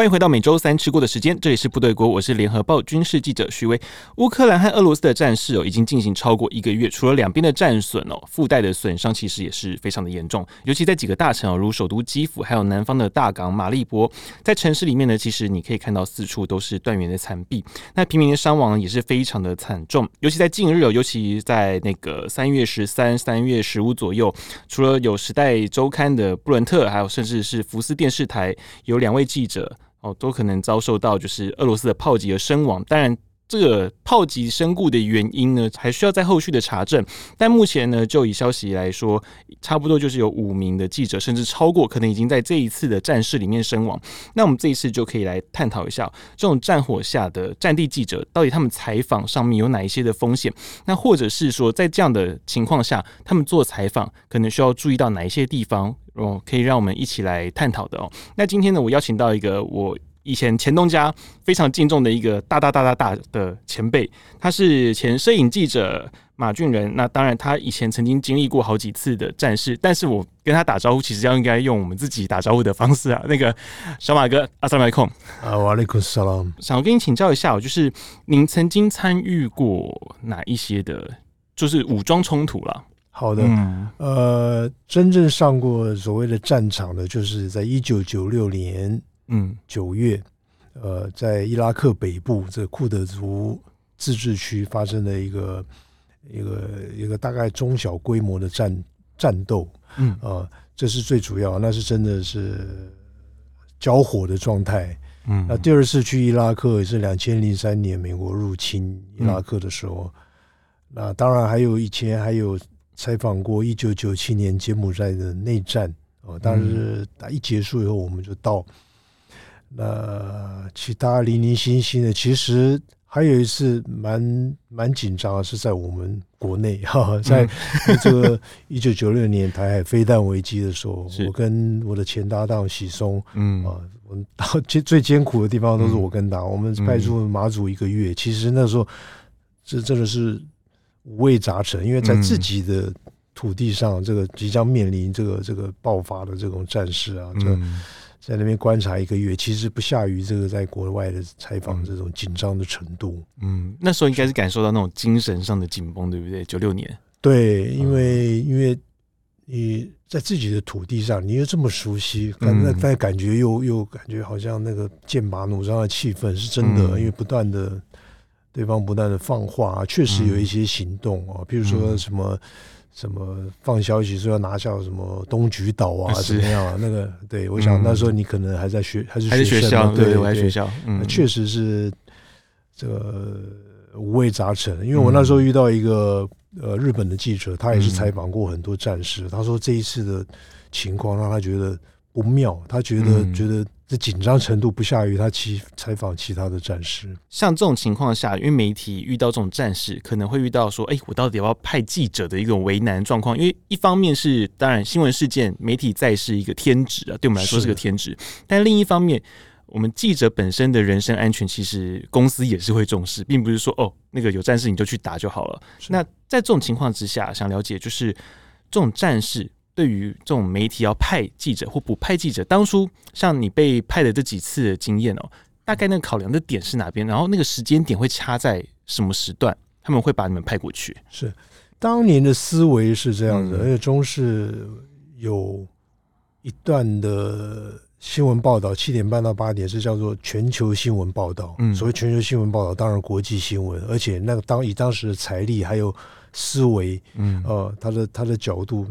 欢迎回到每周三吃过的时间，这里是部队锅，我是联合报军事记者徐薇。乌克兰和俄罗斯的战事哦，已经进行超过一个月，除了两边的战损哦，附带的损伤其实也是非常的严重，尤其在几个大城哦，如首都基辅，还有南方的大港马利波，在城市里面呢，其实你可以看到四处都是断垣的残壁，那平民的伤亡也是非常的惨重，尤其在近日哦，尤其在那个三月十三、三月十五左右，除了有时代周刊的布伦特，还有甚至是福斯电视台有两位记者。哦，都可能遭受到就是俄罗斯的炮击而身亡。当然，这个炮击身故的原因呢，还需要在后续的查证。但目前呢，就以消息来说，差不多就是有五名的记者，甚至超过，可能已经在这一次的战事里面身亡。那我们这一次就可以来探讨一下，这种战火下的战地记者，到底他们采访上面有哪一些的风险？那或者是说，在这样的情况下，他们做采访可能需要注意到哪一些地方？哦，可以让我们一起来探讨的哦。那今天呢，我邀请到一个我以前前东家非常敬重的一个大大大大大的前辈，他是前摄影记者马俊仁。那当然，他以前曾经经历过好几次的战事，但是我跟他打招呼，其实要应该用我们自己打招呼的方式啊。那个小马哥，阿萨麦控啊，瓦里库萨拉。想要跟你请教一下，就是您曾经参与过哪一些的，就是武装冲突了？好的，嗯、呃，真正上过所谓的战场的，就是在一九九六年，嗯，九月，呃，在伊拉克北部这库德族自治区发生的一个一个一个大概中小规模的战战斗，嗯，呃，这是最主要，那是真的是交火的状态，嗯，那第二次去伊拉克也是两千零三年美国入侵伊拉克的时候，嗯、那当然还有以前还有。采访过一九九七年柬埔寨的内战哦，当时打一结束以后，我们就到。那其他零零星星的，其实还有一次蛮蛮紧张的，是在我们国内 哈，在这个一九九六年台海飞弹危机的时候，我跟我的前搭档许松，嗯啊，我们到最 最艰苦的地方都是我跟他，我们派驻马祖一个月，其实那时候这真的是。五味杂陈，因为在自己的土地上，这个即将面临这个这个爆发的这种战事啊，这在那边观察一个月，其实不下于这个在国外的采访这种紧张的程度。嗯，那时候应该是感受到那种精神上的紧绷，对不对？九六年，对，因为因为你在自己的土地上，你又这么熟悉，那但感觉又又感觉好像那个剑拔弩张的气氛是真的，因为不断的。对方不断的放话，确实有一些行动啊，比如说什么什么放消息说要拿下什么东莒岛啊，怎么样啊？那个，对，我想那时候你可能还在学，还是还是学校，对，我还学校，嗯，确实是这个五味杂陈。因为我那时候遇到一个呃日本的记者，他也是采访过很多战士，他说这一次的情况让他觉得不妙，他觉得觉得。这紧张程度不下于他其采访其他的战士。像这种情况下，因为媒体遇到这种战事，可能会遇到说：“哎，我到底要不要派记者的一种为难状况？”因为一方面是当然新闻事件，媒体再是一个天职啊，对我们来说是个天职。但另一方面，我们记者本身的人身安全，其实公司也是会重视，并不是说哦，那个有战事你就去打就好了。那在这种情况之下，想了解就是这种战事。对于这种媒体要派记者或不派记者，当初像你被派的这几次的经验哦，大概那个考量的点是哪边？然后那个时间点会掐在什么时段？他们会把你们派过去？是当年的思维是这样子，嗯、而且中视有一段的新闻报道，七点半到八点是叫做全球新闻报道。嗯，所谓全球新闻报道，当然国际新闻，而且那个当以当时的财力还有思维，嗯，呃，他的他的角度。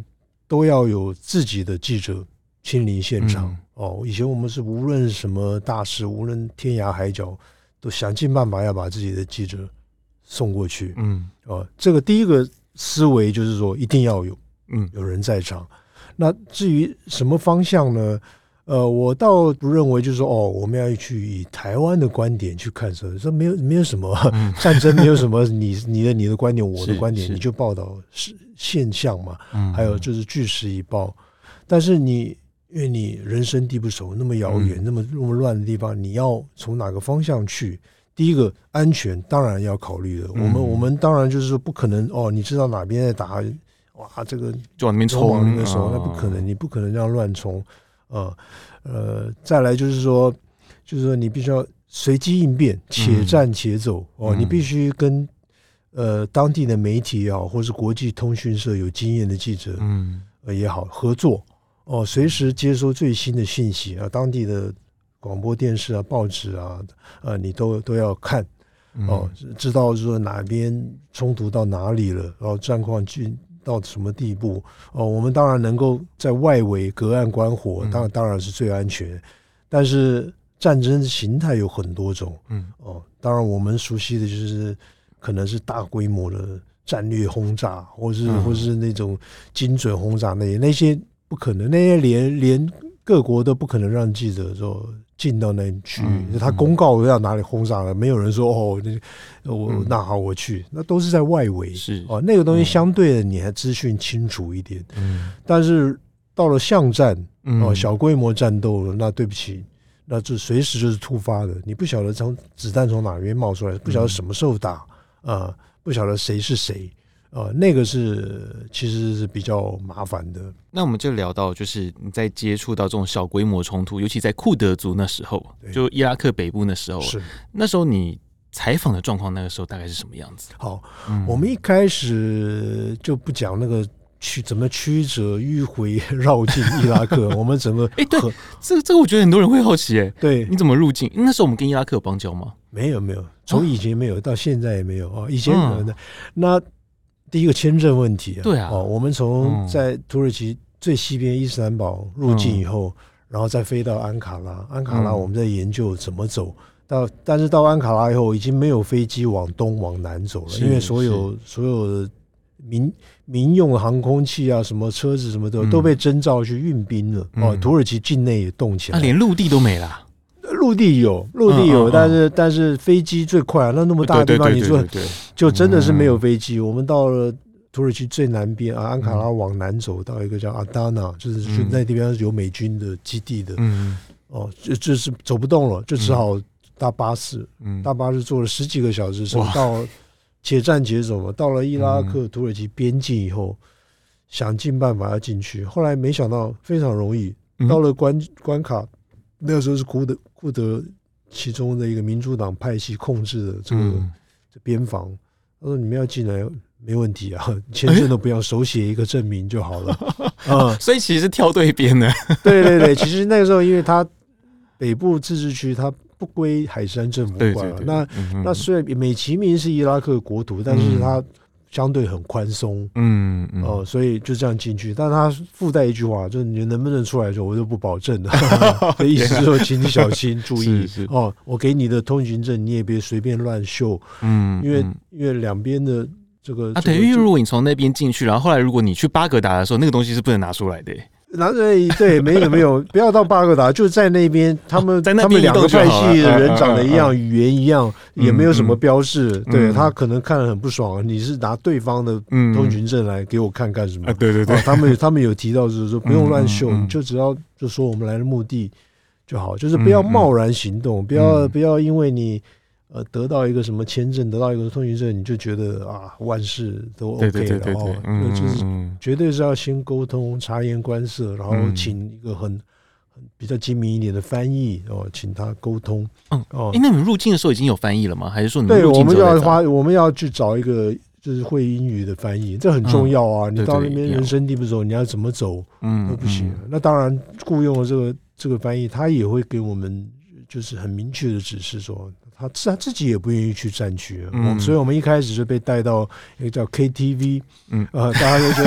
都要有自己的记者亲临现场、嗯、哦。以前我们是无论什么大事，无论天涯海角，都想尽办法要把自己的记者送过去。嗯，哦，这个第一个思维就是说一定要有，嗯，有人在场。那至于什么方向呢？呃，我倒不认为就是说哦，我们要去以台湾的观点去看这，这没有没有什么战争，没有什么 你你的你的观点，我的观点，你就报道是现象嘛。还有就是据实以报。但是你因为你人生地不熟，那么遥远，那么那么乱的地方，你要从哪个方向去？第一个安全当然要考虑的。我们我们当然就是说不可能哦，你知道哪边在打，哇，这个就往那边冲，往那边冲，那不可能，你不可能这样乱冲啊。呃，再来就是说，就是说你必须要随机应变，且战且走哦。你必须跟呃当地的媒体也好，或是国际通讯社有经验的记者嗯也好合作哦，随时接收最新的信息啊，当地的。广播电视啊，报纸啊，呃，你都都要看哦，知道说哪边冲突到哪里了，然后战况进到什么地步哦。我们当然能够在外围隔岸观火，当然当然是最安全。但是战争的形态有很多种，嗯哦，当然我们熟悉的就是可能是大规模的战略轰炸，或是或是那种精准轰炸，那些那些不可能，那些连连各国都不可能让记者说。进到那区域，他公告要哪里轰炸了，没有人说哦，那我那好，我去，那都是在外围。是。哦，那个东西相对的你还资讯清楚一点，嗯，但是到了巷战哦，小规模战斗了，那对不起，那就随时就是突发的，你不晓得从子弹从哪边冒出来，不晓得什么时候打啊，不晓得谁是谁。呃，那个是其实是比较麻烦的。那我们就聊到，就是你在接触到这种小规模冲突，尤其在库德族那时候，就伊拉克北部那时候，是那时候你采访的状况，那个时候大概是什么样子？好，嗯、我们一开始就不讲那个曲怎么曲折迂回 绕进伊拉克，我们怎么哎，对，这个这个我觉得很多人会好奇，哎，对，你怎么入境？那时候我们跟伊拉克有邦交吗？没有，没有，从以前没有到现在也没有啊，以前可能的那。第一个签证问题啊，对啊，哦，我们从在土耳其最西边伊斯兰堡入境以后，然后再飞到安卡拉，安卡拉我们在研究怎么走。到，但是到安卡拉以后已经没有飞机往东往南走了，因为所有所有的民民用航空器啊，什么车子什么的都被征召去运兵了，哦，土耳其境内也动起来，那连陆地都没了。陆地有，陆地有，但是但是飞机最快，那那么大的地方，你说就真的是没有飞机。我们到了土耳其最南边啊，安卡拉往南走到一个叫阿达纳，就是去那地方是有美军的基地的。嗯，哦，就就是走不动了，就只好搭巴士。嗯，搭巴士坐了十几个小时，是到且战且走嘛。到了伊拉克土耳其边境以后，想尽办法要进去，后来没想到非常容易，到了关关卡。那个时候是库德库德其中的一个民主党派系控制的这个这边防，他说你们要进来没问题啊，签证都不要，手写一个证明就好了啊。所以其实是挑对边的。对对对，其实那个时候因为他北部自治区它不归海山政府管了，那那虽然美其名是伊拉克国土，但是它。相对很宽松，嗯，嗯哦，所以就这样进去，但是他附带一句话，就是你能不能出来的时候，我就不保证了。的意思就是说，请你小心注意 哦。我给你的通行证，你也别随便乱秀，嗯，因为因为两边的这个啊，等于如果你从那边进去，然后后来如果你去巴格达的时候，那个东西是不能拿出来的。拿着对，没有没有，不要到巴格达，就在那边，他们在那边两个派系的人长得一样，语言一样，也没有什么标示。对，他可能看了很不爽，你是拿对方的通行证来给我看干什么？对对对，他们他们有提到就是说不用乱秀，你就只要就说我们来的目的就好，就是不要贸然行动，不要不要因为你。呃，得到一个什么签证，得到一个通行证，你就觉得啊，万事都 OK 了哦。那就是绝对是要先沟通、察言观色，然后请一个很很比较精明一点的翻译哦，请他沟通。嗯哦，哎，那你们入境的时候已经有翻译了吗？还是说你对，我们要花，我们要去找一个就是会英语的翻译，这很重要啊。你到那边人生地不熟，你要怎么走，嗯，都不行。那当然，雇佣了这个这个翻译，他也会给我们就是很明确的指示说。他自他自己也不愿意去战区，嗯，所以我们一开始就被带到一个叫 KTV，嗯，呃，大家都觉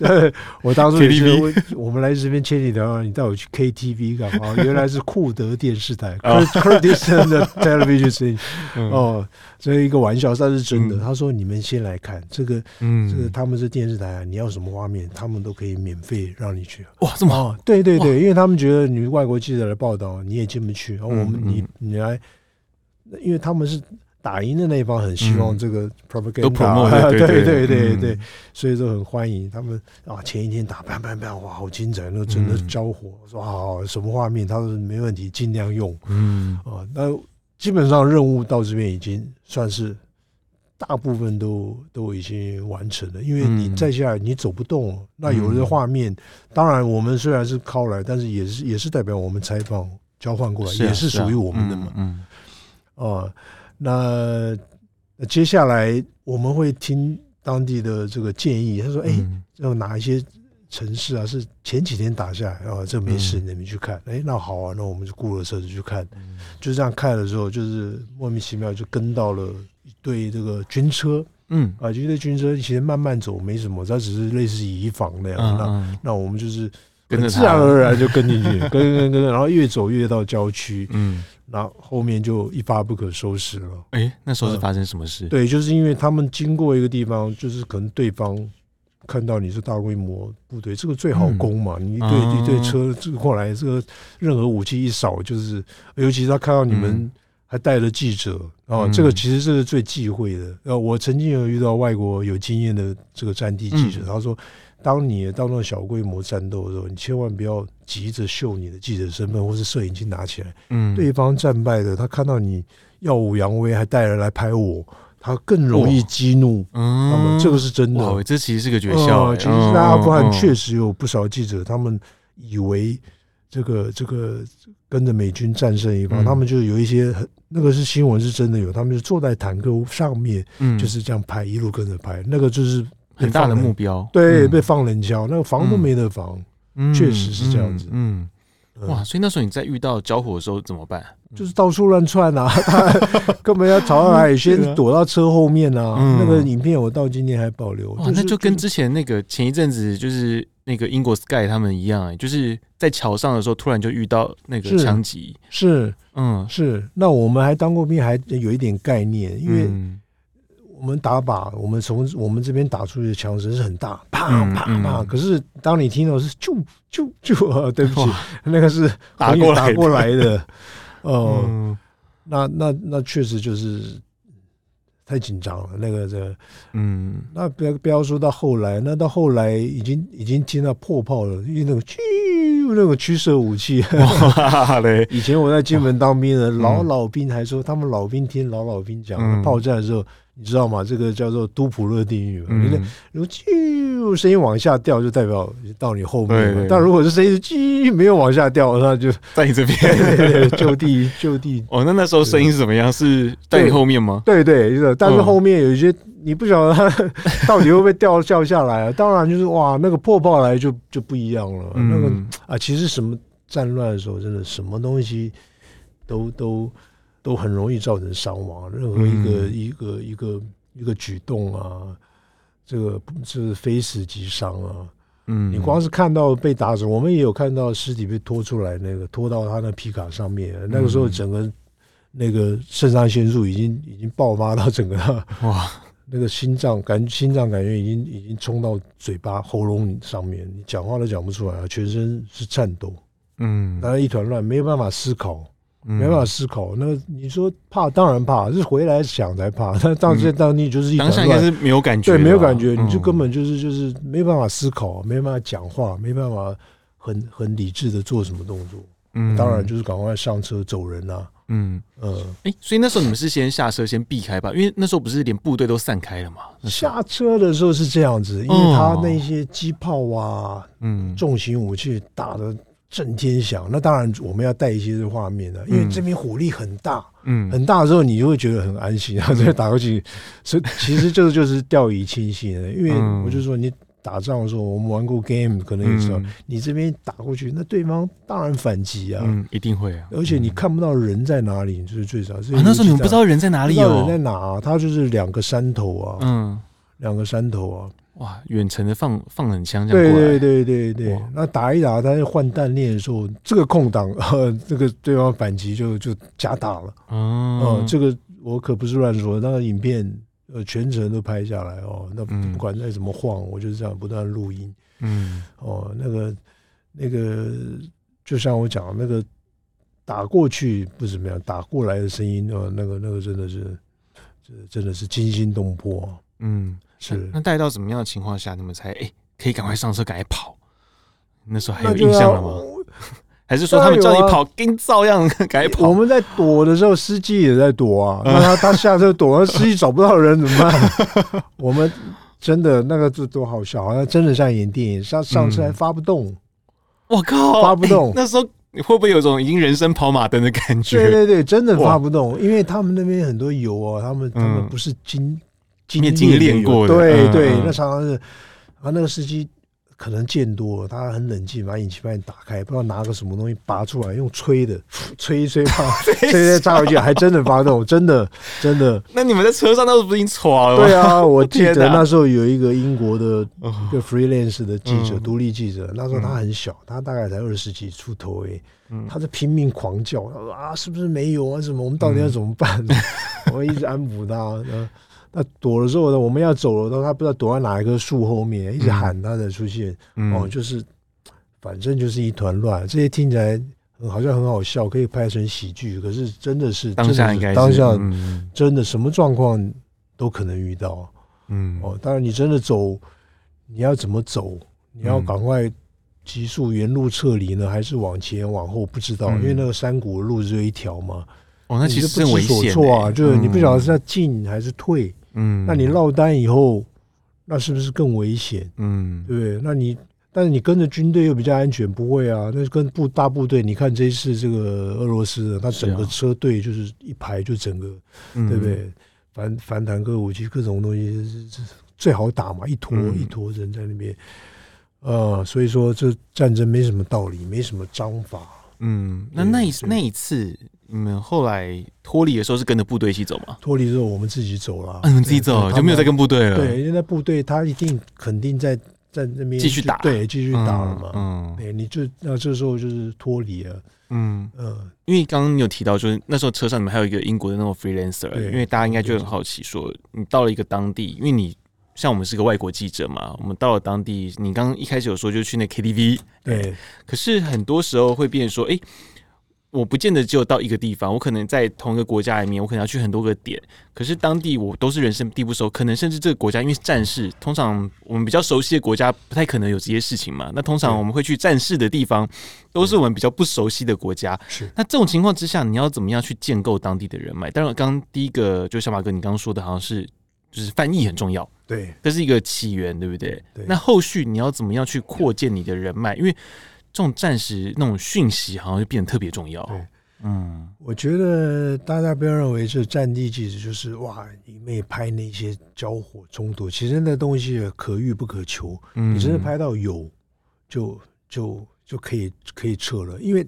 得，我当初也是我们来这边千里迢迢，你带我去 KTV 干嘛？原来是库德电视台，Kurdistan 的 television，哦，这 一个玩笑，但是真的。他说：“你们先来看这个，嗯，这个他们是电视台啊，你要什么画面，他们都可以免费让你去。”哇，这么好？对对对，因为他们觉得你外国记者来报道，你也进不去，然后我们你你来。因为他们是打赢的那一方，很希望这个 propaganda，对对对对，所以就很欢迎他们啊。前一天打，砰砰砰，哇，好精彩，那真的交火，说啊什么画面，他说没问题，尽量用。嗯啊，那基本上任务到这边已经算是大部分都都已经完成了，因为你再下来你走不动，嗯、那有的画面，当然我们虽然是拷来，但是也是也是代表我们采访交换过来，是啊、也是属于我们的嘛。嗯呃，那接下来我们会听当地的这个建议，他说：“哎、嗯，要哪一些？”城市啊，是前几天打下来啊，这没事，你们去看。哎、嗯，那好啊，那我们就雇了车子去看。嗯、就这样看的时候，就是莫名其妙就跟到了一队这个军车。嗯啊，一队军车其实慢慢走没什么，它只是类似移防那样。嗯、那那我们就是很自然而然就跟进去，跟跟跟，跟，然后越走越到郊区。嗯，然后后面就一发不可收拾了。哎，那时候是发生什么事？嗯、对，就是因为他们经过一个地方，就是可能对方。看到你是大规模部队，这个最好攻嘛。嗯、你一队一队车这个过来，这个任何武器一扫，就是尤其是他看到你们还带了记者啊，这个其实这是最忌讳的。呃，我曾经有遇到外国有经验的这个战地记者，他说，当你到那种小规模战斗的时候，你千万不要急着秀你的记者身份或是摄影机拿起来。嗯，对方战败的，他看到你耀武扬威，还带人来拍我。他更容易激怒，嗯，这个是真的。哦，这其实是个诀窍。其实，在阿富汗确实有不少记者，他们以为这个这个跟着美军战胜一方，他们就有一些很那个是新闻是真的有，他们就坐在坦克上面，就是这样拍，一路跟着拍，那个就是很大的目标。对，被放冷枪，那个防都没得防，确实是这样子。嗯。哇！所以那时候你在遇到交火的时候怎么办？就是到处乱窜啊，他 根本要逃到哪里，先躲到车后面啊。那个影片我到今天还保留。哇，那就跟之前那个前一阵子就是那个英国 Sky 他们一样，就是在桥上的时候突然就遇到那个枪击。是，嗯，是。那我们还当过兵，还有一点概念，因为。我们打靶，我们从我们这边打出去的枪声是很大，啪啪啪。可是当你听到是啾啾啾，对不起，那个是打过打过来的。哦，那那那确实就是太紧张了。那个这，嗯，那不要不要说到后来，那到后来已经已经听到破炮了，因为那个啾那个驱射武器。以前我在金门当兵的老老兵还说，他们老兵听老老兵讲炮战的时候。你知道吗？这个叫做都普勒定律嘛。嗯，如果啾声音往下掉，就代表到你后面。但如果是声音啾没有往下掉，那就在你这边，就地就地。哦，那那时候声音是怎么样？是在你后面吗？对对，是。但是后面有一些你不晓得它到底会不会掉掉下来啊。当然就是哇，那个破爆来就就不一样了。那个啊，其实什么战乱的时候，真的什么东西都都。都很容易造成伤亡，任何一个、嗯、一个一个一个举动啊，这个是非死即伤啊。嗯，你光是看到被打死，我们也有看到尸体被拖出来，那个拖到他那皮卡上面，那个时候整个那个肾上腺素已经已经爆发到整个哇，那个心脏感心脏感觉已经已经冲到嘴巴喉咙上面，你讲话都讲不出来，全身是颤抖，嗯，然后一团乱，没有办法思考。没办法思考，那你说怕当然怕，是回来想才怕。但当时当地就是一当下应该是没有感觉，对，没有感觉，你就根本就是就是没办法思考，没办法讲话，没办法很很理智的做什么动作。嗯，当然就是赶快上车走人呐。嗯呃，哎，所以那时候你们是先下车先避开吧，因为那时候不是连部队都散开了嘛。下车的时候是这样子，因为他那些机炮啊，嗯，重型武器打的。震天响，那当然我们要带一些画面的，因为这边火力很大，嗯，很大的时候你就会觉得很安心，然后这边打过去，所以其实这个就是掉以轻心的，因为我就说你打仗的时候，我们玩过 game，可能也知道，你这边打过去，那对方当然反击啊，嗯，一定会啊，而且你看不到人在哪里，就是最少。啊，那时候你们不知道人在哪里哦，人在哪？他就是两个山头啊，嗯，两个山头啊。哇，远程的放放冷枪这样过来，对对对对对。那打一打，他换弹链的时候，这个空档，呃，这个对方反击就就加大了。哦、嗯，这个我可不是乱说，那个影片呃全程都拍下来哦。那不管再怎么晃，嗯、我就是这样不断录音。嗯，哦，那个那个，就像我讲那个打过去不怎么样，打过来的声音，哦，那个那个真的是，这真的是惊心动魄。嗯。是，那带到怎么样的情况下，你们才哎、欸、可以赶快上车，赶快跑？那时候还有印象了吗？还是说他们叫你跑，跟照样赶跑？我们在躲的时候，司机也在躲啊。那他他下车躲，那司机找不到人怎么办？我们真的那个就多好笑，好像真的像演电影，上上车还发不动。我靠，发不动！那时候你会不会有种已经人生跑马灯的感觉？对对对，真的发不动，因为他们那边很多油哦，他们他们不是经经练过的，对对，那常常是啊，那个司机。可能见多了，他很冷静，把引擎把你打开，不知道拿个什么东西拔出来，用吹的 吹一吹，吹吹炸回去，还真的发动，真的真的。那你们在车上那时候不是已经垮了吗？对啊，我 记得那时候有一个英国的一个 freelance 的记者，独、嗯、立记者，那时候他很小，他大概才二十几出头诶，他在拼命狂叫，他说啊，是不是没有啊？什么？我们到底要怎么办？我一直安抚他。那躲了之后呢？我们要走了，都他不知道躲在哪一棵树后面，一直喊他的出现。嗯、哦，就是反正就是一团乱。这些听起来好像很好笑，可以拍成喜剧。可是真的是当下应该是当下真的什么状况都可能遇到。嗯，哦，当然你真的走，你要怎么走？你要赶快急速原路撤离呢，还是往前往后？不知道，嗯、因为那个山谷的路只有一条嘛。哦，那其实不知所措。啊，就是你不晓得是要进还是退。嗯，那你落单以后，那是不是更危险？嗯，对不对？那你但是你跟着军队又比较安全，不会啊？那跟部大部队，你看这一次这个俄罗斯的，他整个车队就是一排就整个，啊、对不对？反反坦克武器各种东西是最好打嘛，一坨一坨人在那边，呃，所以说这战争没什么道理，没什么章法。嗯，那那一那一次。你们后来脱离的时候是跟着部队一起走吗？脱离之后我们自己走了。嗯，你们自己走就没有再跟部队了。对，因为那部队他一定肯定在在那边继续打，对，继续打了嘛。嗯，对，你就那这时候就是脱离了。嗯嗯，因为刚刚你有提到，就是那时候车上你们还有一个英国的那种 freelancer，因为大家应该就很好奇，说你到了一个当地，因为你像我们是个外国记者嘛，我们到了当地，你刚刚一开始有说就去那 KTV，对，可是很多时候会变说，哎。我不见得只有到一个地方，我可能在同一个国家里面，我可能要去很多个点。可是当地我都是人生地不熟，可能甚至这个国家因为战事，通常我们比较熟悉的国家不太可能有这些事情嘛。那通常我们会去战事的地方，都是我们比较不熟悉的国家。是。那这种情况之下，你要怎么样去建构当地的人脉？当然，刚刚第一个就小马哥你刚刚说的好像是就是翻译很重要，对，这是一个起源，对不对？对。那后续你要怎么样去扩建你的人脉？因为这种战时那种讯息好像就变得特别重要。对，嗯，我觉得大家不要认为是战地记者就是哇，一味拍那些交火冲突，其实那东西可遇不可求。嗯，你真的拍到有，就就就可以可以撤了，因为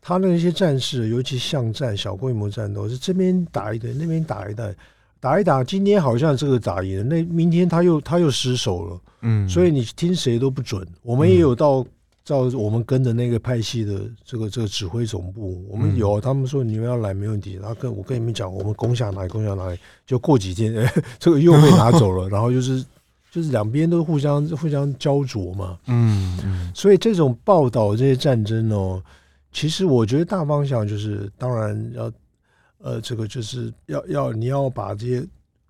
他那些战士，尤其巷战、小规模战斗，是这边打一顿，那边打一顿，打一打，今天好像这个打赢了，那明天他又他又失手了。嗯，所以你听谁都不准。我们也有到。照我们跟着那个派系的这个这个指挥总部，我们有他们说你们要来没问题。然后跟我跟你们讲，我们攻下哪里攻下哪里，就过几天，哎，这个又被拿走了。然后就是就是两边都互相互相焦灼嘛。嗯嗯。所以这种报道这些战争哦，其实我觉得大方向就是，当然要呃，这个就是要要你要把这些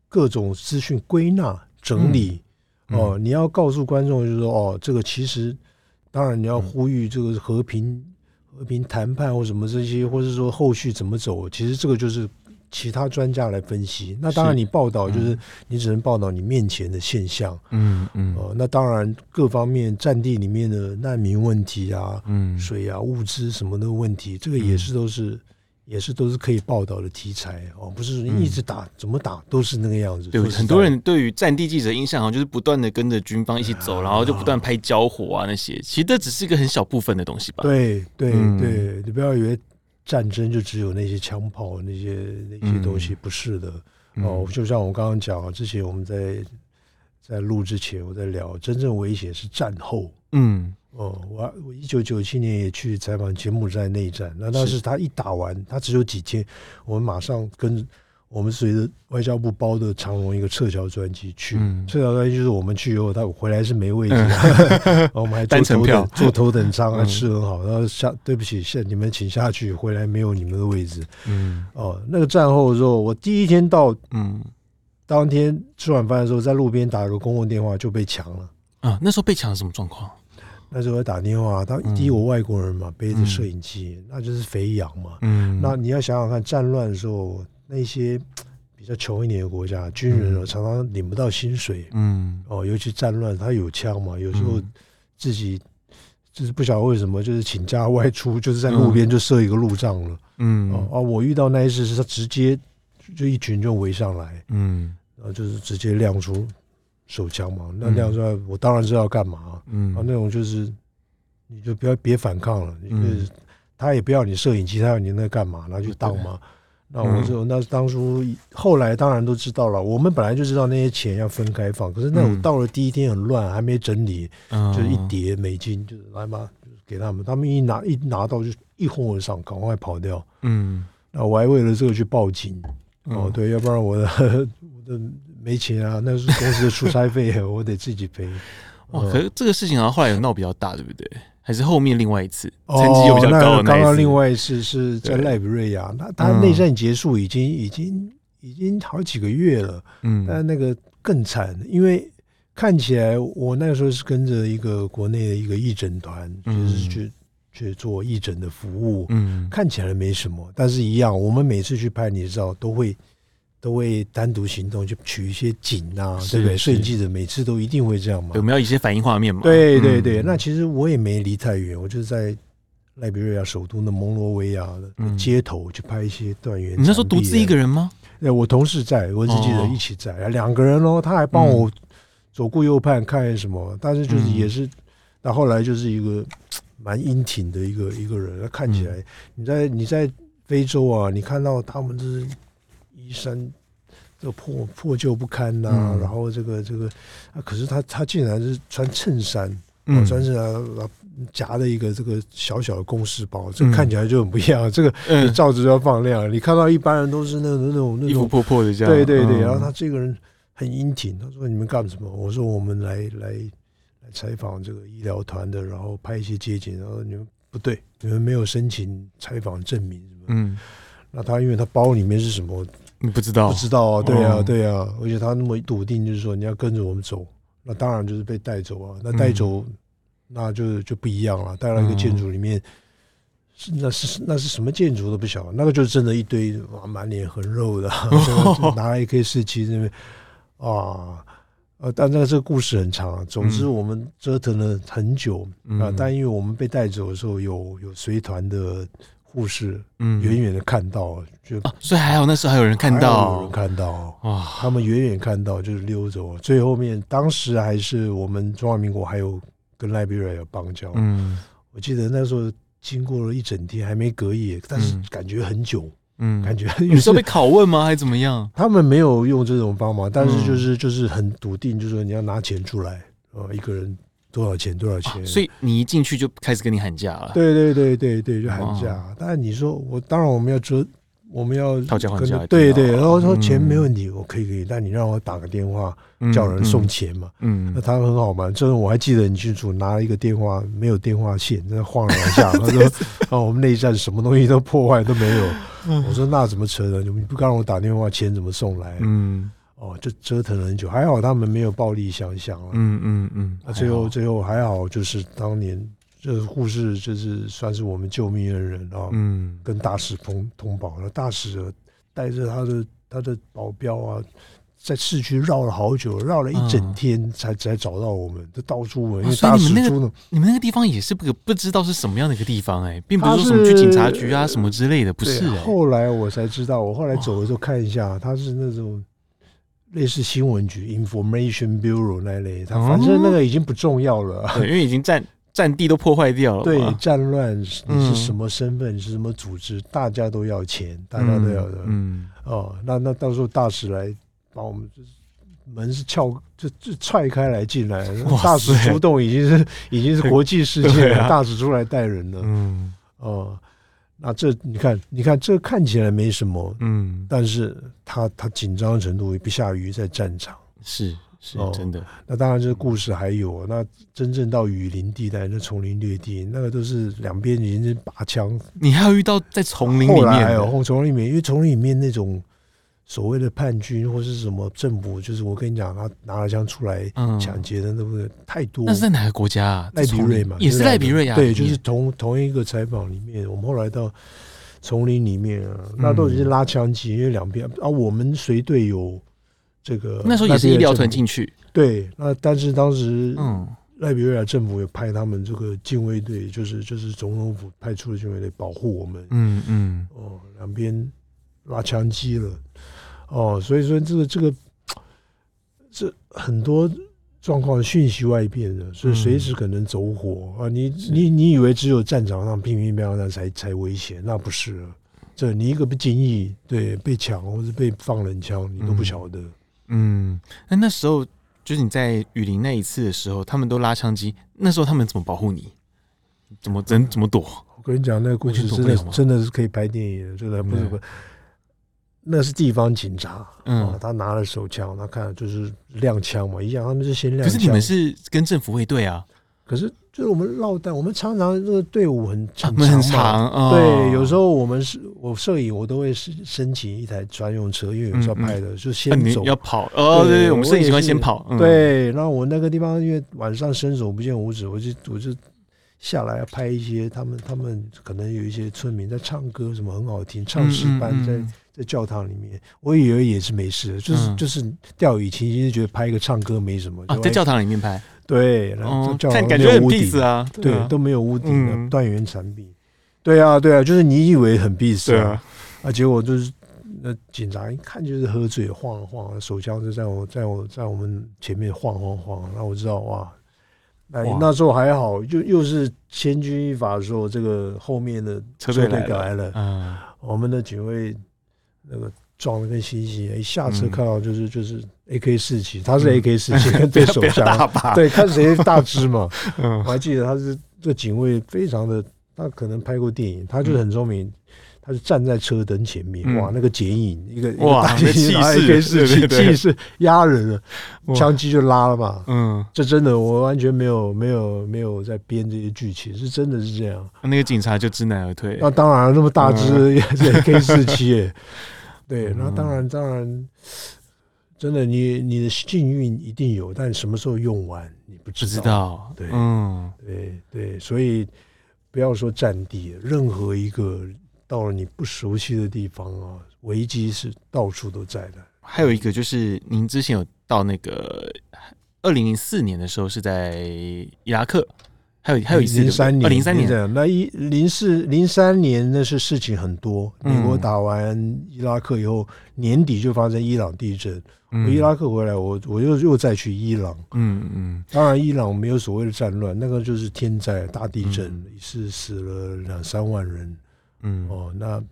各种资讯归纳整理哦，你要告诉观众就是说哦，这个其实。当然，你要呼吁这个和平、和平谈判或什么这些，或者说后续怎么走，其实这个就是其他专家来分析。那当然，你报道就是你只能报道你面前的现象。嗯嗯。哦，那当然，各方面战地里面的难民问题啊，嗯，水啊、物资什么的问题，这个也是都是。也是都是可以报道的题材哦，不是一直打、嗯、怎么打都是那个样子。对，很多人对于战地记者印象好像就是不断的跟着军方一起走，啊、然后就不断拍交火啊那些。其实这只是一个很小部分的东西吧。对对对，你不要以为战争就只有那些枪炮那些那些东西，不是的、嗯、哦。就像我刚刚讲，之前我们在在录之前我在聊，真正危险是战后。嗯。哦，我我一九九七年也去采访柬埔寨内战，那当时他一打完，他只有几天，我们马上跟我们随着外交部包的长荣一个撤侨专机去，嗯、撤侨专机就是我们去以后，他回来是没位置，嗯、我们还坐头等坐头等舱，还吃很好，然后下对不起，下你们请下去，回来没有你们的位置。嗯，哦，那个战后的时候，我第一天到，嗯，当天吃晚饭的时候，在路边打了个公共电话就被抢了。啊，那时候被抢是什么状况？那时候打电话，他第一我外国人嘛，背着摄影机，那就是肥羊嘛。嗯，那你要想想看，战乱的时候，那些 比较穷一点的国家，军人常常领不到薪水。嗯，哦，尤其战乱，他有枪嘛，有时候自己就是不晓得为什么，就是请假外出，就是在路边就设一个路障了。嗯，哦，我遇到那一次是他直接就一群就围上来，嗯，然后就是直接亮出。手枪嘛，那那样说，我当然知道干嘛。嗯，啊，那种就是，你就不要别反抗了，就是他也不要你摄影机，他要你那干嘛，拿去当嘛。那我就那当初后来当然都知道了，我们本来就知道那些钱要分开放，可是那我到了第一天很乱，还没整理，就是一叠美金，就是来嘛，就是给他们，他们一拿一拿到就一哄而上，赶快跑掉。嗯，那我还为了这个去报警。哦，对，要不然我的 我的。没钱啊，那是公司的出差费，我得自己赔。哇，可是这个事情好像后来有闹比较大，对不对？还是后面另外一次成绩又比较高？刚刚另外一次是在赖比瑞亚，那他内战结束已经已经已经好几个月了。嗯，但那个更惨，因为看起来我那个时候是跟着一个国内的一个义诊团，就是去去做义诊的服务。嗯，看起来没什么，但是一样，我们每次去拍，你知道都会。都会单独行动，就取一些景啊，对不对？摄影记者每次都一定会这样嘛。我们要一些反应画面嘛。对对对，那其实我也没离太远，我就是在赖比瑞亚首都的蒙罗维亚的街头去拍一些断垣。你那时候独自一个人吗？对，我同事在，文字记者一起在，两个人哦，他还帮我左顾右盼看什么，但是就是也是，到后来就是一个 蛮英挺的一个一个人，他看起来你在你在非洲啊，你看到他们就是。衣衫这破破旧不堪呐、啊，嗯、然后这个这个啊，可是他他竟然是穿衬衫，嗯，穿衬衫夹了一个这个小小的公事包，这看起来就很不一样。嗯、这个你照着就要放亮，嗯、你看到一般人都是那种那种那种衣服破破的这样，对对对。然后他这个人很英挺，他说：“你们干什么？”我说：“我们来来来采访这个医疗团的，然后拍一些街景。”然后你们不对，你们没有申请采访证明什么？嗯，那他因为他包里面是什么？你不知道？不知道啊，对啊，对啊，而且他那么笃定，就是说你要跟着我们走，那当然就是被带走啊。那带走，那就就不一样了。带到一个建筑里面，是那是那是什么建筑都不晓得，那个就是真的一堆哇，满脸横肉的，拿 AK47 那边啊，呃，但那个这个故事很长。总之，我们折腾了很久啊，但因为我们被带走的时候，有有随团的。护士，嗯，远远的看到，就、啊、所以还好，那时候还有人看到，有人看到啊，他们远远看到就是溜走。最后面，当时还是我们中华民国还有跟赖比瑞亚有邦交，嗯，我记得那时候经过了一整天，还没隔夜，但是感觉很久，嗯，感觉有时候被拷问吗？还是怎么样？他们没有用这种方法，但是就是就是很笃定，就是说你要拿钱出来，呃，一个人。多少钱？多少钱？所以你一进去就开始跟你喊价了。对对对对对，就喊价。但是你说我，当然我们要折，我们要讨价还价。对对，然后说钱没问题，我可以可以。但你让我打个电话叫人送钱嘛？嗯，那他很好嘛。这我还记得很清楚，拿了一个电话，没有电话线，在晃了一下。他说：“啊，我们内战什么东西都破坏都没有。”我说：“那怎么扯呢？你不刚让我打电话，钱怎么送来？”嗯。哦，就折腾了很久，还好他们没有暴力相向啊。嗯嗯嗯。那最后最后还好，就是当年这护士就是算是我们救命恩人啊。嗯。跟大使通通报那，大使带着他的他的保镖啊，在市区绕了好久，绕了一整天才才找到我们，就到处问。因为大使住呢，你们那个地方也是不不知道是什么样的一个地方哎，并不是说什么去警察局啊什么之类的，不是。后来我才知道，我后来走的时候看一下，他是那种。类似新闻局 （Information Bureau） 那类，他反正那个已经不重要了，嗯、对，因为已经战战地都破坏掉了。对，战乱你是什么身份？嗯、你是什么组织？大家都要钱，大家都要的。嗯，哦，那那到时候大使来把我们门是撬就就踹开来进来，大使出动已经是已经是国际事件了，啊、大使出来带人了。嗯，哦。那这你看，你看这看起来没什么，嗯，但是他他紧张的程度也不下于在战场，是是、哦、真的。那当然，这个故事还有，那真正到雨林地带，那丛林掠地，那个都是两边已经是拔枪。你还要遇到在丛林里面？还有丛林里面，因为丛林里面那种所谓的叛军或是什么政府，就是我跟你讲，他拿了枪出来抢劫的，对不对？太多。那是在哪个国家啊？赖比瑞嘛，也是赖比瑞啊。对，就是同同一个采访里面，我们后来到丛林里面啊，那都已经拉枪击，因为两边啊，我们随队有这个。那时候也是医疗团进去。对，那但是当时嗯，赖比瑞亚政府也派他们这个禁卫队，就是就是总统府派出的禁卫队保护我们。嗯嗯。哦，两边拉枪击了。哦，所以说这个这个这很多状况讯息外变的，所以随时可能走火、嗯、啊！你你你以为只有战场上乒乒乓乓那才才危险？那不是，这你一个不经意对被抢或者被放冷枪，你都不晓得。嗯，那那时候就是你在雨林那一次的时候，他们都拉枪机，那时候他们怎么保护你？怎么怎怎么躲？我跟你讲，那个故事真的真的是可以拍电影的，真的不是不。那是地方警察，嗯，他拿了手枪，他看就是亮枪嘛，一样，他们是先亮枪。可是你们是跟政府卫队啊？可是就是我们落单，我们常常这个队伍很长，很长，哦、对，有时候我们是我摄影，我都会申申请一台专用车，因为有时候拍的就先走，要跑哦，对对，我们摄影喜欢先跑，对。然后我那个地方因为晚上伸手不见五指，我就我就下来要拍一些他们他们可能有一些村民在唱歌，什么很好听，唱诗班在。在教堂里面，我以为也是没事，就是就是掉以轻心，就觉得拍一个唱歌没什么。啊，在教堂里面拍，对，然后教堂感觉很 peace 啊，对，都没有屋顶的断垣残壁。对啊，对啊，就是你以为很 peace 啊，啊，结果就是那警察一看就是喝醉，晃啊晃，手枪就在我在我在我们前面晃晃晃，那我知道哇，那那时候还好，就又是千钧一发的时候，这个后面的车队来了，嗯，我们的警卫。那个装的跟星星一下车看到就是就是 A K 四七，他是 A K 四七 跟对手枪，对，看谁大只嘛。我还记得他是这个警卫，非常的，他可能拍过电影，他就是很聪明，他是站在车灯前面，哇，那个剪影，一个哇，气势四七气势压人了，枪击就拉了嘛。嗯，这真的我完全没有没有没有在编这些剧情，是真的是这样。那个警察就知难而退。那当然，那么大只也是 A K 四七。对，那当然，当然，真的，你你的幸运一定有，但什么时候用完，你不知道。知道对，嗯，对对，所以不要说战地，任何一个到了你不熟悉的地方啊，危机是到处都在的。还有一个就是，您之前有到那个二零零四年的时候是在伊拉克。还有还有一次零三年，零三年那一零四零三年那是事情很多。美国打完伊拉克以后，年底就发生伊朗地震。我伊拉克回来，我我又又再去伊朗。嗯嗯，当然伊朗没有所谓的战乱，那个就是天灾大地震，一次死了两三万人。嗯哦，那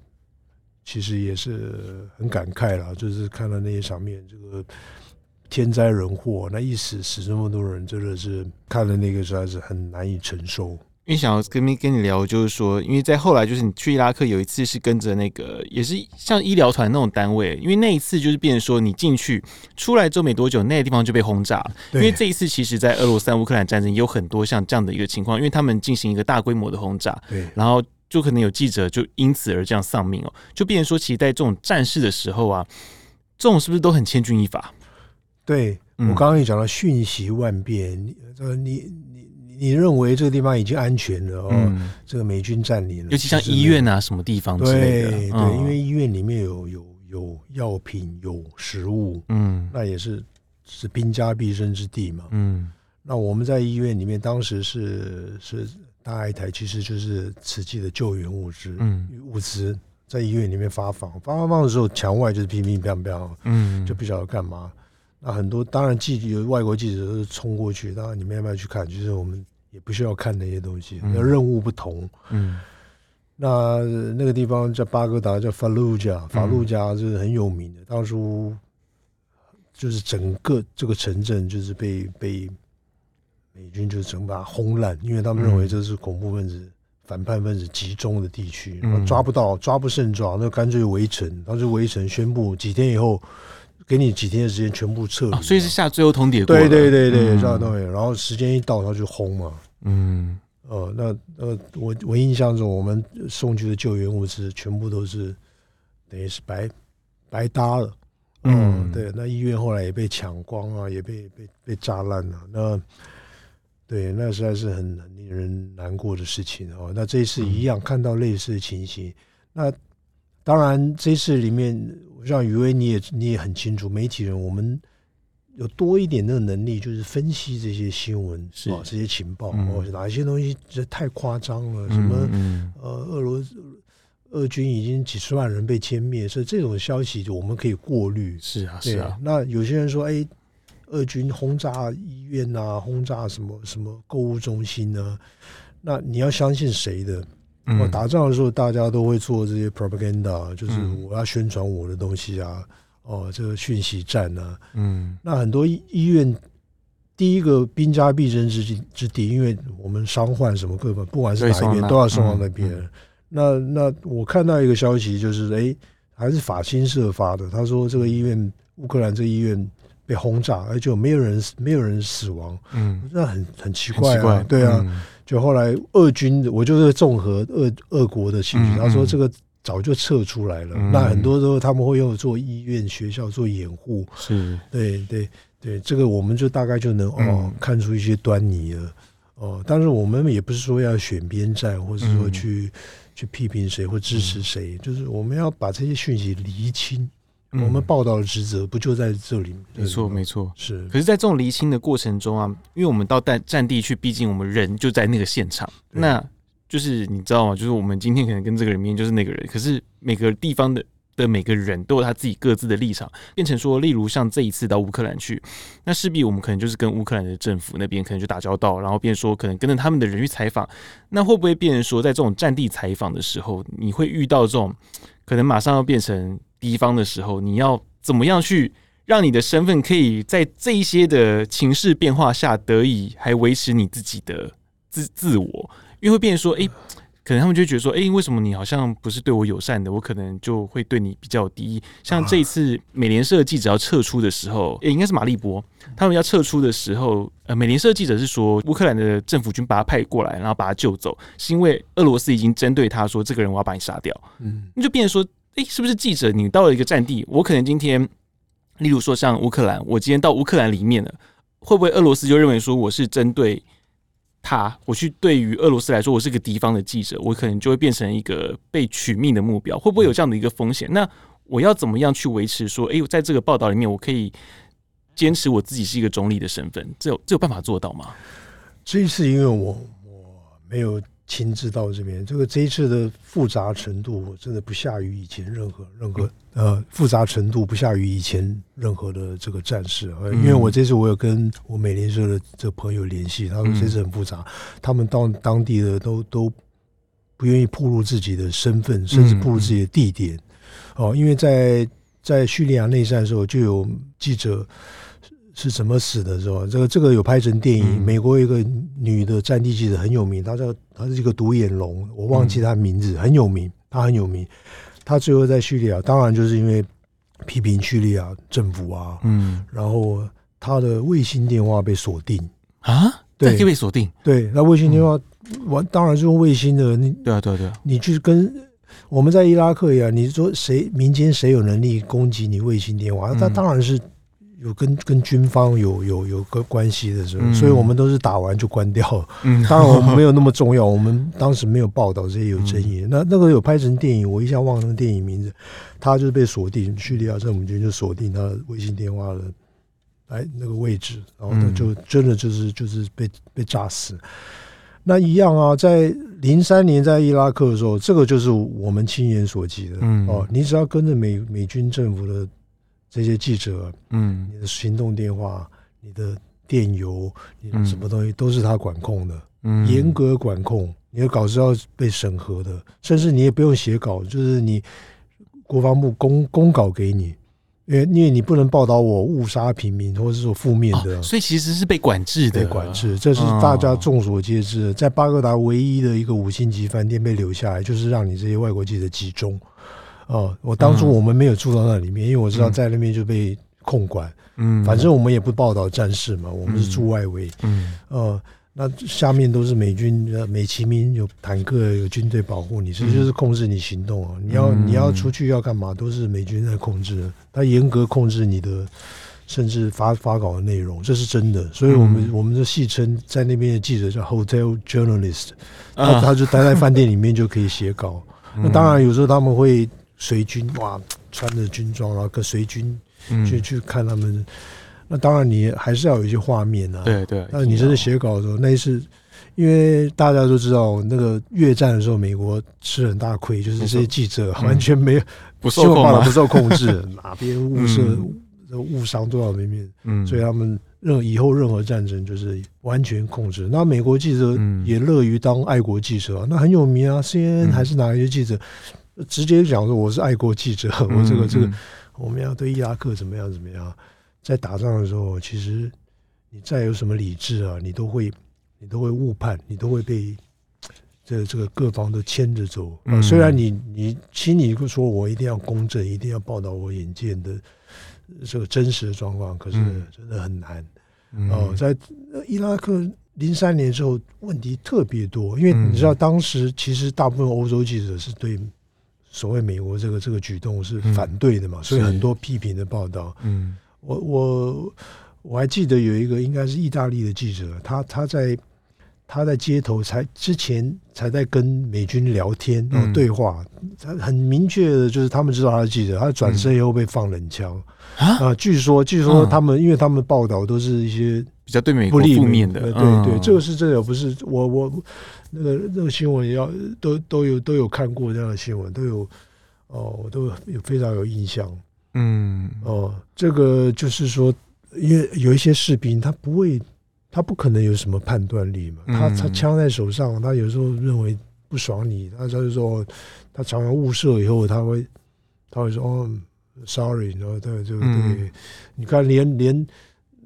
其实也是很感慨了，就是看到那些场面，这个。天灾人祸，那一死死这么多人，真的是看了那个实在是很难以承受。因为想要跟跟你聊，就是说，因为在后来，就是你去伊拉克有一次是跟着那个，也是像医疗团那种单位，因为那一次就是变成说你进去出来之后没多久，那个地方就被轰炸。因为这一次其实，在俄罗斯乌克兰战争有很多像这样的一个情况，因为他们进行一个大规模的轰炸，对，然后就可能有记者就因此而这样丧命哦，就变成说，其实，在这种战事的时候啊，这种是不是都很千钧一发？对，我刚刚也讲到讯息万变，你你你你认为这个地方已经安全了哦，这个美军占领了，尤其像医院啊什么地方之类的，对对，因为医院里面有有有药品有食物，嗯，那也是是兵家必争之地嘛，嗯，那我们在医院里面当时是是搭一台，其实就是慈济的救援物资，嗯，物资在医院里面发放，发放的时候墙外就是乒乒乓乓，嗯，就不晓得干嘛。那很多当然记者有外国记者都是冲过去，当然你们要不要去看？就是我们也不需要看那些东西，那任务不同。嗯，那那个地方叫巴格达，叫法鲁加，法鲁加就是很有名的。当初就是整个这个城镇就是被被美军就整把轰烂，因为他们认为这是恐怖分子、反叛分子集中的地区，抓不到，抓不胜抓，那干脆围城。当时围城宣布几天以后。给你几天的时间，全部撤离，所以是下最后通牒。对对对对，下通牒。然后时间一到，他就轰嘛。嗯，呃，那呃，我我印象中，我们送去的救援物资全部都是等于是白白搭了。嗯，对，那医院后来也被抢光啊，也被被被炸烂了。那对，那实在是很很令人难过的事情哦。那这一次一样看到类似的情形，嗯、那当然这一次里面，让余威你也你也很清楚，媒体人我们有多一点的能力，就是分析这些新闻是吧？这些情报哦，嗯、哪一些东西这太夸张了，什么、嗯、呃，俄罗斯。俄军已经几十万人被歼灭，所以这种消息我们可以过滤。是啊，是啊。那有些人说，哎，俄军轰炸医院啊，轰炸什么什么购物中心啊？那你要相信谁的？我、嗯、打仗的时候，大家都会做这些 propaganda，就是我要宣传我的东西啊。嗯、哦，这个讯息战啊。嗯。那很多医院，第一个兵家必争之地之地，因为我们伤患什么各方，不管是哪一边，都要送到那边。那那我看到一个消息，就是哎、欸，还是法新社发的。他说这个医院，乌克兰这个医院被轰炸，而且没有人没有人死亡。嗯，那很很奇怪啊。怪对啊，嗯、就后来俄军，我就是综合俄俄国的信息，他说这个早就撤出来了。嗯、那很多时候他们会用做医院、学校做掩护。是，对对对，这个我们就大概就能哦看出一些端倪了。哦，但是我们也不是说要选边站，或者说去。去批评谁或支持谁，嗯、就是我们要把这些讯息厘清。嗯、我们报道的职责不就在这里？没错，没错，是。可是，在这种厘清的过程中啊，因为我们到战战地去，毕竟我们人就在那个现场。那就是你知道吗？就是我们今天可能跟这个人面就是那个人，可是每个地方的。的每个人都有他自己各自的立场，变成说，例如像这一次到乌克兰去，那势必我们可能就是跟乌克兰的政府那边可能就打交道，然后变说可能跟着他们的人去采访，那会不会变成说，在这种战地采访的时候，你会遇到这种可能马上要变成敌方的时候，你要怎么样去让你的身份可以在这一些的情势变化下得以还维持你自己的自自我，因为会变成说，诶。可能他们就觉得说，哎、欸，为什么你好像不是对我友善的？我可能就会对你比较有敌意。像这一次美联社记者要撤出的时候，也、欸、应该是马利波，他们要撤出的时候，呃，美联社记者是说，乌克兰的政府军把他派过来，然后把他救走，是因为俄罗斯已经针对他说，这个人我要把你杀掉。嗯，那就变成说，哎、是不是记者你到了一个战地，我可能今天，例如说像乌克兰，我今天到乌克兰里面了，会不会俄罗斯就认为说我是针对？他，我去对于俄罗斯来说，我是个敌方的记者，我可能就会变成一个被取命的目标，会不会有这样的一个风险？那我要怎么样去维持说，哎、欸，在这个报道里面，我可以坚持我自己是一个中立的身份？这有这有办法做到吗？这一次，因为我我没有。亲自到这边，这个这一次的复杂程度真的不下于以前任何任何呃复杂程度不下于以前任何的这个战事啊。因为我这次我有跟我美联社的这朋友联系，他说这次很复杂，他们到当地的都都不愿意暴露自己的身份，甚至暴露自己的地点哦，因为在在叙利亚内战的时候就有记者。是怎么死的，是吧？这个这个有拍成电影。美国有一个女的战地记者很有名，她叫她是一个独眼龙，我忘记她名字，很有名，她很有名。她最后在叙利亚，当然就是因为批评叙利亚政府啊，嗯，然后她的卫星电话被锁定啊，对，被锁定，对，那卫星电话完，当然是用卫星的，你对啊，对啊对啊，你去跟我们在伊拉克一样，你说谁民间谁有能力攻击你卫星电话？那当然是。有跟跟军方有有有个关系的时候，所以我们都是打完就关掉了。嗯，当然我们没有那么重要，我们当时没有报道这些有争议。那那个有拍成电影，我一下忘了那个电影名字。他就是被锁定，叙利亚政府军就锁定他的微信电话的哎那个位置，然后呢就真的就是就是被被炸死。那一样啊，在零三年在伊拉克的时候，这个就是我们亲眼所及的。嗯哦，你只要跟着美美军政府的。这些记者，嗯，你的行动电话、你的电邮、你的什么东西都是他管控的，嗯，严格管控。你的稿子要被审核的，甚至你也不用写稿，就是你国防部公公稿给你，因为因为你不能报道我误杀平民或者是说负面的，所以其实是被管制的，被管制，这是大家众所皆知的。在巴格达唯一的一个五星级饭店被留下来，就是让你这些外国记者集中。哦，我当初我们没有住到那里面，因为我知道在那边就被控管。嗯，反正我们也不报道战事嘛，我们是住外围。嗯，呃，那下面都是美军、美其名有坦克、有军队保护你，这就是控制你行动啊！你要你要出去要干嘛，都是美军在控制，他严格控制你的，甚至发发稿的内容，这是真的。所以我们我们的戏称在那边的记者叫 hotel journalist，他他就待在饭店里面就可以写稿。那当然有时候他们会随军哇，穿着军装然后跟随军去去看他们。那当然，你还是要有一些画面啊。对对。那你真的写稿的时候，那一次，因为大家都知道，那个越战的时候，美国吃很大亏，就是这些记者完全没有不受控，不受控制，哪边误射、误伤多少人命。嗯。所以他们任以后任何战争就是完全控制。那美国记者也乐于当爱国记者，啊那很有名啊。CNN 还是哪一些记者直接讲说：“我是爱国记者，我这个这个我们要对伊拉克怎么样怎么样。”在打仗的时候，其实你再有什么理智啊，你都会你都会误判，你都会被 这个这个各方都牵着走。嗯、虽然你你心里说我一定要公正，一定要报道我眼见的这个真实的状况，可是真的很难。嗯、哦，在伊拉克零三年之后，问题特别多，因为你知道当时其实大部分欧洲记者是对所谓美国这个这个举动是反对的嘛，嗯、所以很多批评的报道。嗯。我我我还记得有一个应该是意大利的记者，他他在他在街头才之前才在跟美军聊天然后对话，他很明确的就是他们知道他是记者，他转身以后被放冷枪。啊。据说据说他们因为他们报道都是一些比较对美国负面的，对对，这个是真的，不是我我那个那个新闻也要都都有都有看过这样的新闻，都有哦，我都有非常有印象。嗯哦，这个就是说，因为有一些士兵，他不会，他不可能有什么判断力嘛。他他枪在手上，他有时候认为不爽你，他他就说，他常常误射以后，他会他会说哦，sorry，然后对这个对，你看连连。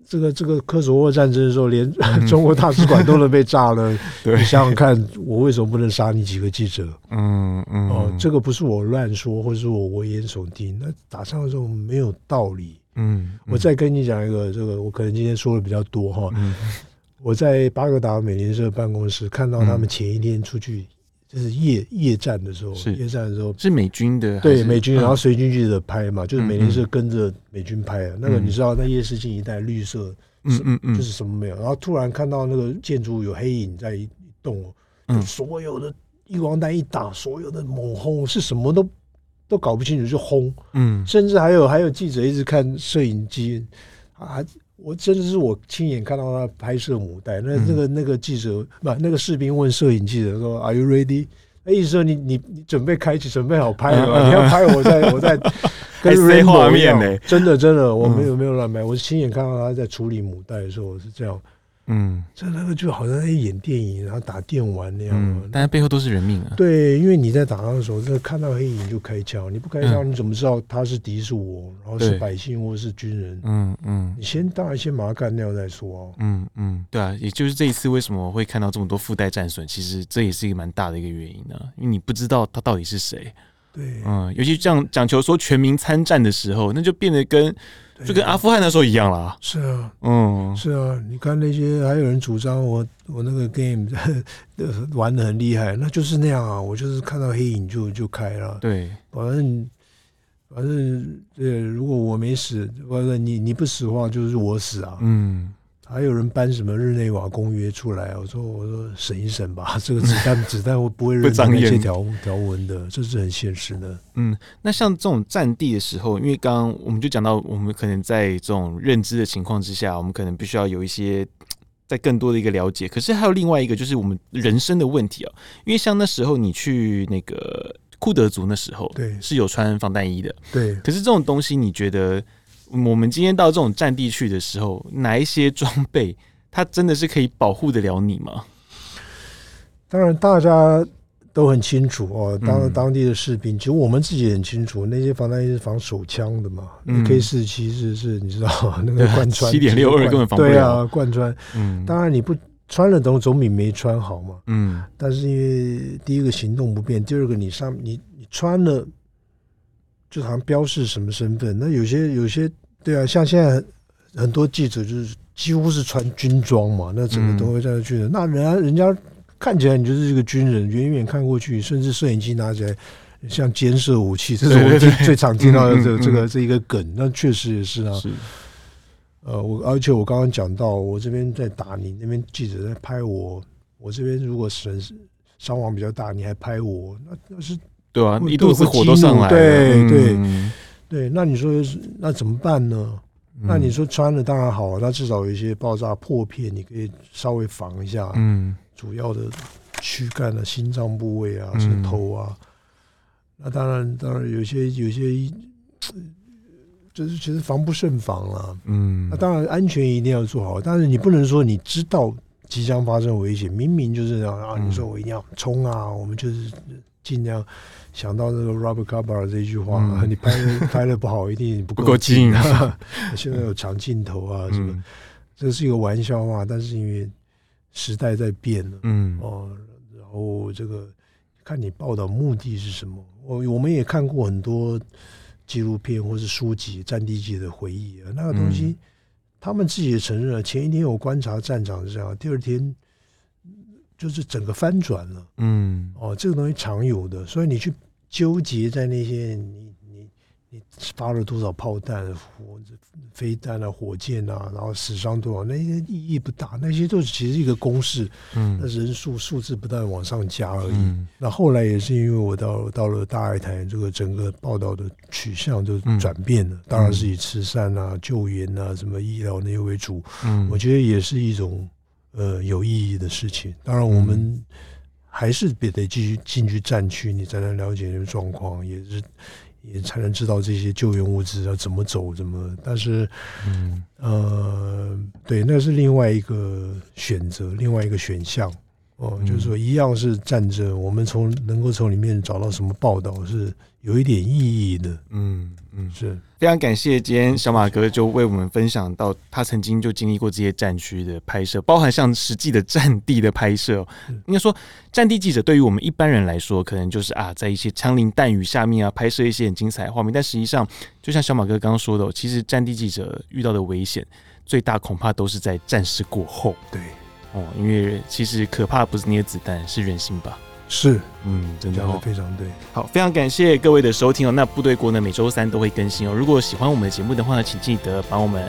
这个这个科索沃战争的时候，连 中国大使馆都能被炸了。你想想看，我为什么不能杀你几个记者？嗯嗯。哦，这个不是我乱说，或者是我危言耸听。那打仗的时候没有道理。嗯。我再跟你讲一个，这个我可能今天说的比较多哈。我在巴格达美联社办公室看到他们前一天出去。就是夜夜战的时候，夜战的时候。是美军的，对美军，然后随军记者拍嘛，就是美联社跟着美军拍啊。那个你知道，那夜视镜一带绿色，嗯嗯嗯，就是什么没有。然后突然看到那个建筑有黑影在动，就所有的一光弹一打，所有的猛轰是什么都都搞不清楚就轰，嗯，甚至还有还有记者一直看摄影机啊。我真的是我亲眼看到他拍摄母带，那那个那个记者不，那个士兵问摄影记者说：“Are you ready？” 那意思说你你你准备开启，准备好拍了吗？你要拍，我在 我在跟 Rainbow 一样。真的真的，我没有没有乱拍，我是亲眼看到他在处理母带的时候我是这样。嗯，这那个就好像在演电影，然后打电玩那样。嗯，但是背后都是人命啊。对，因为你在打仗的时候，这看到黑影就开枪，你不开枪，你怎么知道他是敌是我，然后是百姓或是军人？嗯嗯，你先当然先把他干掉再说。嗯嗯，对啊，也就是这一次为什么会看到这么多附带战损，其实这也是一个蛮大的一个原因呢，因为你不知道他到底是谁。对，嗯，尤其这样讲求说全民参战的时候，那就变得跟。就跟阿富汗那时候一样了。是啊，嗯，是啊。你看那些还有人主张我我那个 game 玩的很厉害，那就是那样啊。我就是看到黑影就就开了。对，反正反正对，如果我没死，或者你你不死的话，就是我死啊。嗯。还有人搬什么日内瓦公约出来？我说我说审一审吧，这个子弹 子弹会不会认那些条条文的？这是很现实的。嗯，那像这种战地的时候，因为刚刚我们就讲到，我们可能在这种认知的情况之下，我们可能必须要有一些在更多的一个了解。可是还有另外一个，就是我们人生的问题啊。因为像那时候你去那个库德族那时候，对，是有穿防弹衣的，对。可是这种东西，你觉得？我们今天到这种战地去的时候，哪一些装备它真的是可以保护得了你吗？当然，大家都很清楚哦。当当地的士兵，嗯、其实我们自己也很清楚，那些防弹衣是防手枪的嘛。嗯，K 四七是是，你知道那个 贯穿七点六二根本防不了。对啊，贯穿。嗯，当然你不穿了总总比没穿好嘛。嗯，但是因为第一个行动不便，第二个你上你你穿了。就好像标示什么身份，那有些有些对啊，像现在很多记者就是几乎是穿军装嘛，那整个都会在那去的。嗯、那人家人家看起来你就是一个军人，远远看过去，甚至摄影机拿起来像监视武器，这是我最最常听到的这个这个这一个梗。那确实也是啊。是。呃，我而且我刚刚讲到，我这边在打你，那边记者在拍我，我这边如果是伤亡比较大，你还拍我，那那是。对啊，一肚子火都上来了。对对、嗯、对，那你说那怎么办呢？嗯、那你说穿了当然好，那至少有一些爆炸破片，你可以稍微防一下。嗯，主要的躯干的心脏部位啊，是头啊。嗯、那当然，当然有些有些，就是其实防不胜防了。嗯，那当然安全一定要做好，但是你不能说你知道即将发生危险，明明就是这样啊，你说我一定要冲啊，我们就是尽量。想到那个 Robert Capa 这一句话，嗯、你拍拍的不好，一定不够近啊！现在有长镜头啊，什么？嗯、这是一个玩笑话，但是因为时代在变了，嗯哦，然后这个看你报道目的是什么？我我们也看过很多纪录片或是书籍，战地记者的回忆啊，那个东西，嗯、他们自己也承认了，前一天我观察战场是这样，第二天就是整个翻转了，嗯哦，这个东西常有的，所以你去。纠结在那些你你你发了多少炮弹、火飞弹啊、火箭啊，然后死伤多少，那些意义不大，那些都是其实一个公式，嗯，那人数数字不断往上加而已。嗯、那后来也是因为我到到了大爱台，这个整个报道的取向就转变了，嗯、当然是以慈善啊、救援啊、什么医疗那些为主。嗯，我觉得也是一种呃有意义的事情。当然我们。嗯还是得得继续进去战区，你才能了解那个状况，也是也才能知道这些救援物资要怎么走，怎么。但是，嗯呃，对，那是另外一个选择，另外一个选项。哦，就是说，一样是战争，我们从能够从里面找到什么报道是有一点意义的。嗯嗯，是非常感谢今天小马哥就为我们分享到他曾经就经历过这些战区的拍摄，包含像实际的战地的拍摄。应该说，战地记者对于我们一般人来说，可能就是啊，在一些枪林弹雨下面啊，拍摄一些很精彩的画面。但实际上，就像小马哥刚刚说的，其实战地记者遇到的危险最大，恐怕都是在战事过后。对。哦，因为其实可怕不是那些子弹，是人心吧？是，嗯，真的，哦，非常对。好，非常感谢各位的收听哦。那部队国呢，每周三都会更新哦。如果喜欢我们的节目的话呢，请记得帮我们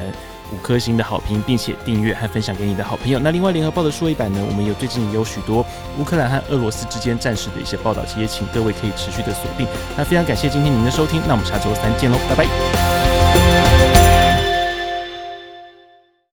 五颗星的好评，并且订阅和分享给你的好朋友。那另外，联合报的数位版呢，我们有最近也有许多乌克兰和俄罗斯之间战事的一些报道，其实也请各位可以持续的锁定。那非常感谢今天您的收听，那我们下周三见喽，拜拜。